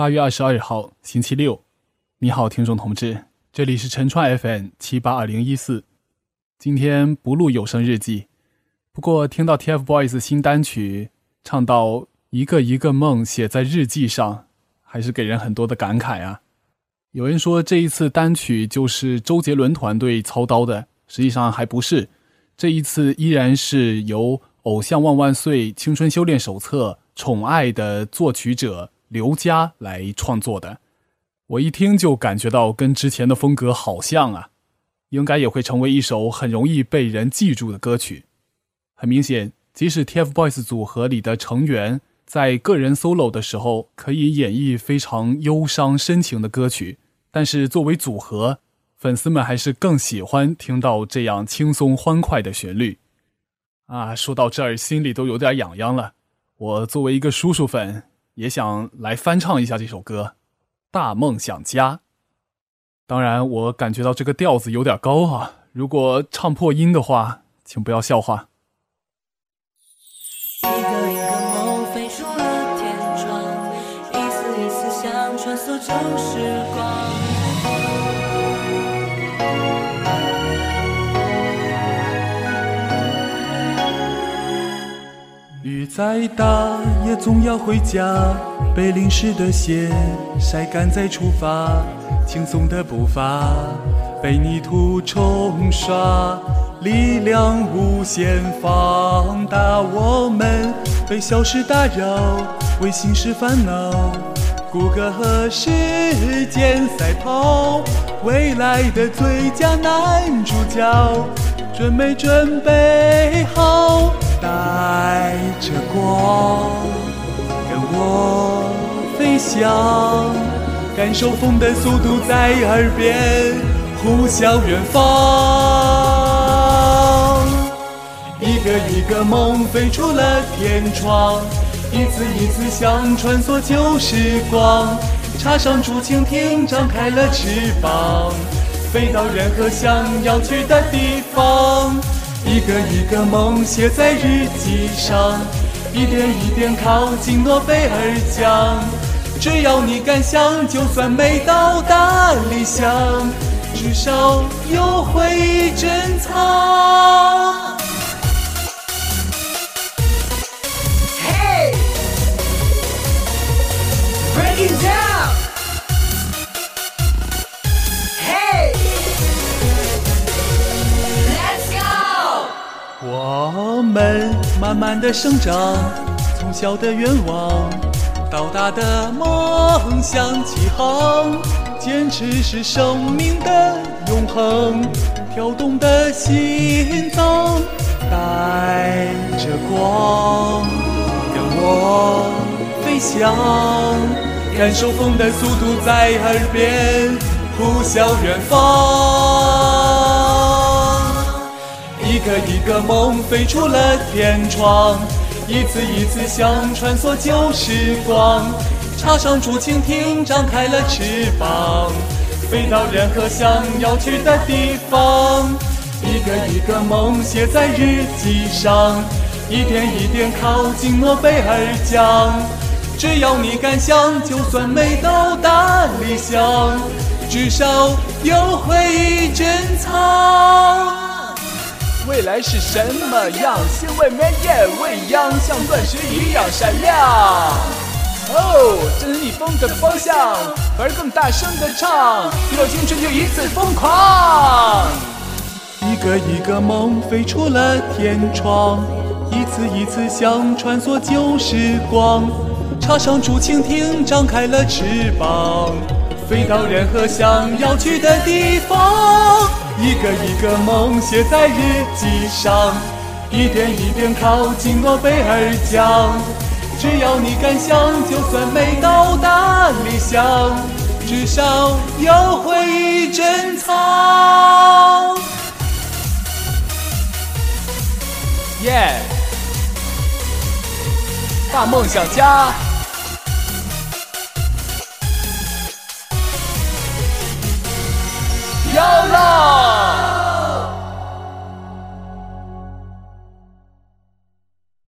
八月二十二号，星期六。你好，听众同志，这里是陈川 FM 七八二零一四。今天不录有声日记，不过听到 TFBOYS 新单曲唱到一个一个梦写在日记上，还是给人很多的感慨啊。有人说这一次单曲就是周杰伦团队操刀的，实际上还不是。这一次依然是由《偶像万万岁》《青春修炼手册》《宠爱》的作曲者。刘佳来创作的，我一听就感觉到跟之前的风格好像啊，应该也会成为一首很容易被人记住的歌曲。很明显，即使 TFBOYS 组合里的成员在个人 solo 的时候可以演绎非常忧伤深情的歌曲，但是作为组合，粉丝们还是更喜欢听到这样轻松欢快的旋律。啊，说到这儿，心里都有点痒痒了。我作为一个叔叔粉。也想来翻唱一下这首歌《大梦想家》。当然，我感觉到这个调子有点高啊，如果唱破音的话，请不要笑话。旧时光。再大也总要回家，被淋湿的鞋晒干再出发，轻松的步伐被泥土冲刷，力量无限放大。我们被小事打扰，为心事烦恼，谷歌和时间赛跑，未来的最佳男主角，准没准备好？带着光，跟我飞翔，感受风的速度在耳边呼啸远方。一个一个梦飞出了天窗，一次一次想穿梭旧时光。插上竹蜻蜓，张开了翅膀，飞到任何想要去的地方。一个一个梦写在日记上，一点一点靠近诺贝尔奖。只要你敢想，就算没到达理想，至少有回忆珍藏。慢慢的生长，从小的愿望到大的梦想起航，坚持是生命的永恒，跳动的心脏，带着光，跟我飞翔，感受风的速度在耳边呼啸远方。一个一个梦飞出了天窗，一次一次想穿梭旧时光。插上竹蜻蜓，张开了翅膀，飞到任何想要去的地方。一个一个梦写在日记上，一点一点靠近诺贝尔奖。只要你敢想，就算没到达理想，至少有回忆珍藏。未来是什么样？先为美也未央，像钻石一样闪亮。哦，正是逆风的方向，反而更大声的唱，一到青春就一次疯狂。一个一个梦飞出了天窗，一次一次想穿梭旧时光。插上竹蜻蜓，张开了翅膀，飞到任何想要去的地方。一个一个梦写在日记上，一点一点靠近诺贝尔奖。只要你敢想，就算没到达理想，至少有回忆珍藏。耶！大梦想家。